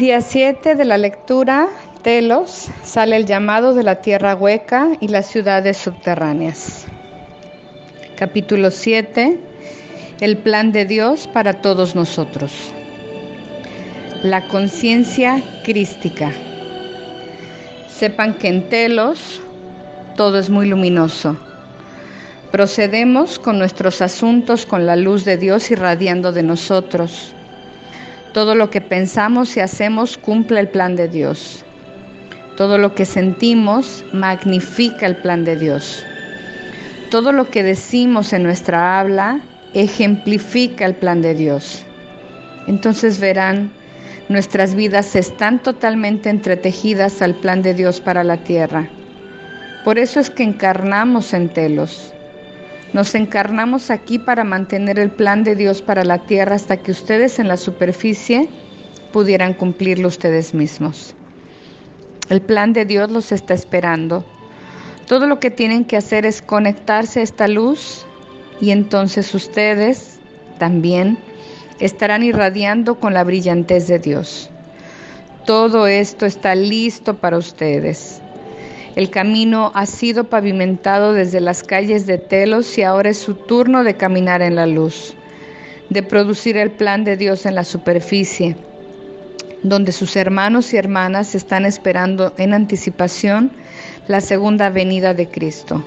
Día 7 de la lectura, Telos, sale el llamado de la tierra hueca y las ciudades subterráneas. Capítulo 7, el plan de Dios para todos nosotros. La conciencia crística. Sepan que en Telos todo es muy luminoso. Procedemos con nuestros asuntos con la luz de Dios irradiando de nosotros. Todo lo que pensamos y hacemos cumple el plan de Dios. Todo lo que sentimos magnifica el plan de Dios. Todo lo que decimos en nuestra habla ejemplifica el plan de Dios. Entonces verán, nuestras vidas están totalmente entretejidas al plan de Dios para la tierra. Por eso es que encarnamos en telos. Nos encarnamos aquí para mantener el plan de Dios para la tierra hasta que ustedes en la superficie pudieran cumplirlo ustedes mismos. El plan de Dios los está esperando. Todo lo que tienen que hacer es conectarse a esta luz y entonces ustedes también estarán irradiando con la brillantez de Dios. Todo esto está listo para ustedes. El camino ha sido pavimentado desde las calles de Telos y ahora es su turno de caminar en la luz, de producir el plan de Dios en la superficie, donde sus hermanos y hermanas están esperando en anticipación la segunda venida de Cristo.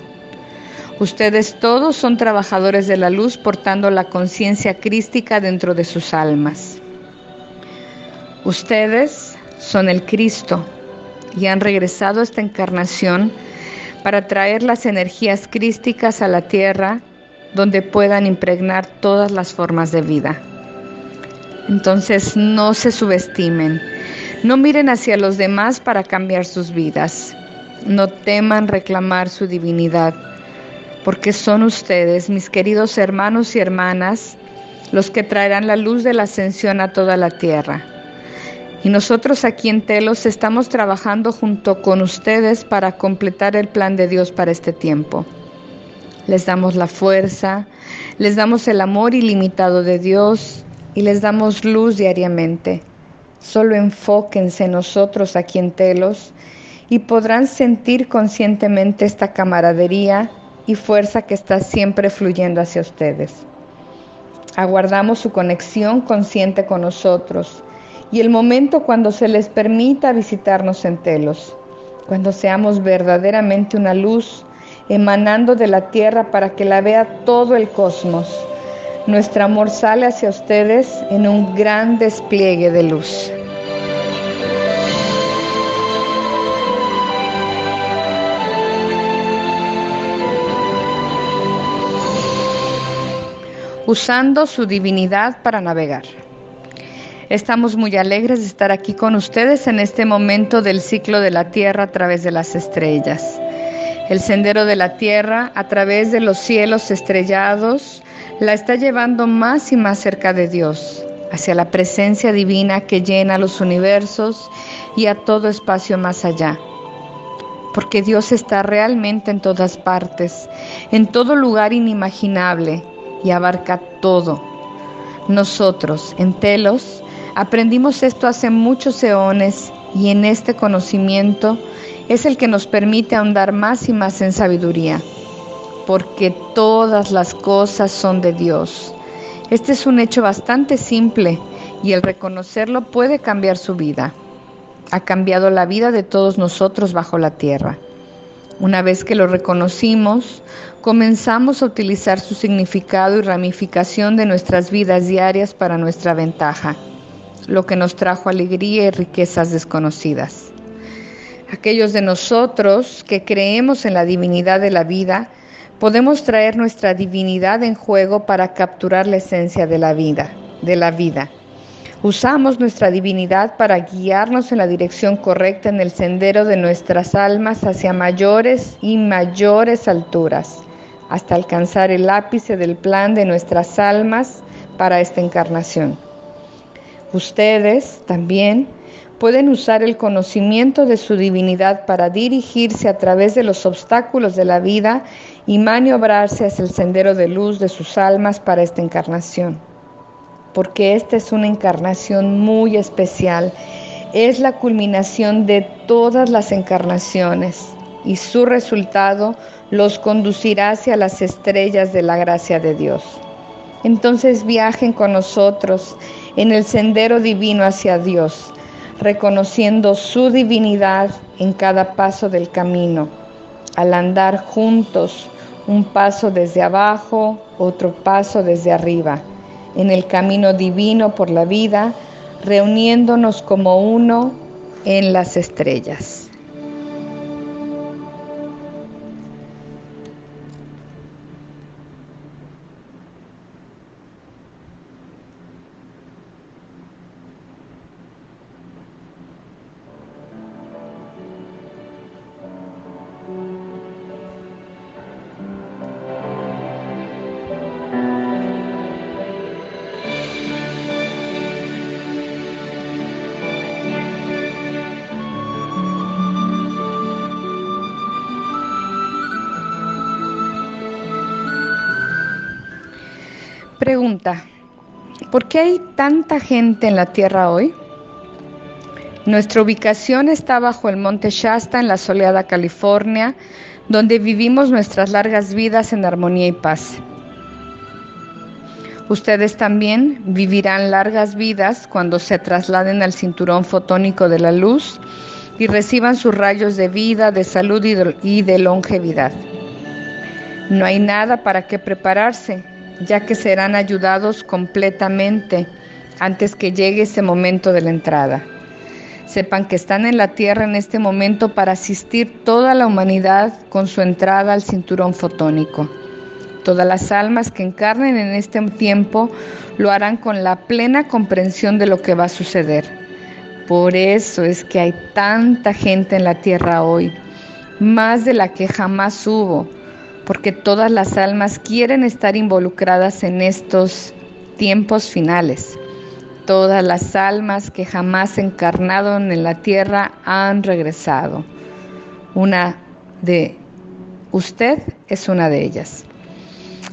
Ustedes todos son trabajadores de la luz portando la conciencia crística dentro de sus almas. Ustedes son el Cristo y han regresado a esta encarnación para traer las energías crísticas a la tierra donde puedan impregnar todas las formas de vida. Entonces no se subestimen, no miren hacia los demás para cambiar sus vidas, no teman reclamar su divinidad, porque son ustedes, mis queridos hermanos y hermanas, los que traerán la luz de la ascensión a toda la tierra. Y nosotros aquí en Telos estamos trabajando junto con ustedes para completar el plan de Dios para este tiempo. Les damos la fuerza, les damos el amor ilimitado de Dios y les damos luz diariamente. Solo enfóquense en nosotros aquí en Telos y podrán sentir conscientemente esta camaradería y fuerza que está siempre fluyendo hacia ustedes. Aguardamos su conexión consciente con nosotros y el momento cuando se les permita visitarnos en telos, cuando seamos verdaderamente una luz emanando de la tierra para que la vea todo el cosmos. Nuestro amor sale hacia ustedes en un gran despliegue de luz. Usando su divinidad para navegar. Estamos muy alegres de estar aquí con ustedes en este momento del ciclo de la Tierra a través de las estrellas. El sendero de la Tierra a través de los cielos estrellados la está llevando más y más cerca de Dios, hacia la presencia divina que llena los universos y a todo espacio más allá. Porque Dios está realmente en todas partes, en todo lugar inimaginable y abarca todo. Nosotros, en Telos, Aprendimos esto hace muchos eones y en este conocimiento es el que nos permite ahondar más y más en sabiduría, porque todas las cosas son de Dios. Este es un hecho bastante simple y el reconocerlo puede cambiar su vida. Ha cambiado la vida de todos nosotros bajo la tierra. Una vez que lo reconocimos, comenzamos a utilizar su significado y ramificación de nuestras vidas diarias para nuestra ventaja lo que nos trajo alegría y riquezas desconocidas. Aquellos de nosotros que creemos en la divinidad de la vida, podemos traer nuestra divinidad en juego para capturar la esencia de la vida, de la vida. Usamos nuestra divinidad para guiarnos en la dirección correcta en el sendero de nuestras almas hacia mayores y mayores alturas, hasta alcanzar el ápice del plan de nuestras almas para esta encarnación. Ustedes también pueden usar el conocimiento de su divinidad para dirigirse a través de los obstáculos de la vida y maniobrarse hacia el sendero de luz de sus almas para esta encarnación. Porque esta es una encarnación muy especial es la culminación de todas las encarnaciones y su resultado los conducirá hacia las estrellas de la gracia de Dios. Entonces viajen con nosotros en el sendero divino hacia Dios, reconociendo su divinidad en cada paso del camino, al andar juntos, un paso desde abajo, otro paso desde arriba, en el camino divino por la vida, reuniéndonos como uno en las estrellas. Pregunta, ¿por qué hay tanta gente en la Tierra hoy? Nuestra ubicación está bajo el monte Shasta en la soleada California, donde vivimos nuestras largas vidas en armonía y paz. Ustedes también vivirán largas vidas cuando se trasladen al cinturón fotónico de la luz y reciban sus rayos de vida, de salud y de, longevidad. No hay nada para qué prepararse, ya que serán ayudados completamente antes que llegue ese momento de la entrada. Sepan que están en la tierra en este momento para asistir toda la humanidad con su entrada al cinturón fotónico. Todas las almas que encarnen en este tiempo lo harán con la plena comprensión de lo que va a suceder. Por eso es que hay tanta gente en la tierra hoy, más de la que jamás hubo porque todas las almas quieren estar involucradas en estos tiempos finales. Todas las almas que jamás encarnaron en la tierra han regresado. Una de usted es una de ellas.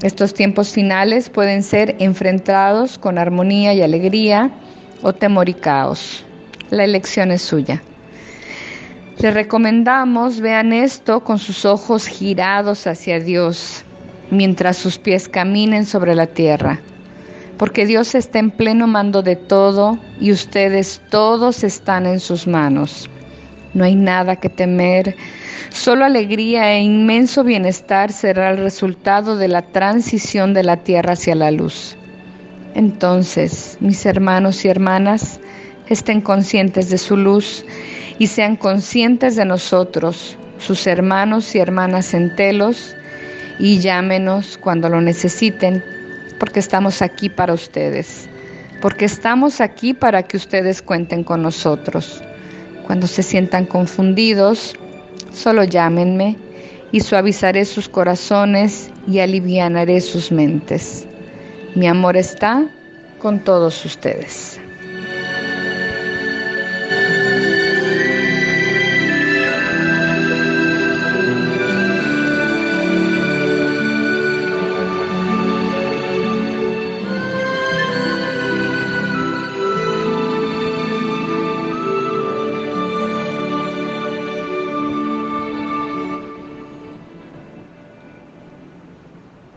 Estos tiempos finales pueden ser enfrentados con armonía y alegría o temor y caos. La elección es suya. Les recomendamos vean esto con sus ojos girados hacia Dios mientras sus pies caminen sobre la tierra, porque Dios está en pleno mando de todo y ustedes todos están en sus manos. No hay nada que temer, solo alegría e inmenso bienestar será el resultado de la transición de la tierra hacia la luz. Entonces, mis hermanos y hermanas, estén conscientes de su luz y sean conscientes de nosotros, sus hermanos y hermanas en telos, y llámenos cuando lo necesiten, porque estamos aquí para ustedes, porque estamos aquí para que ustedes cuenten con nosotros. Cuando se sientan confundidos, solo llámenme y suavizaré sus corazones y alivianaré sus mentes. Mi amor está con todos ustedes.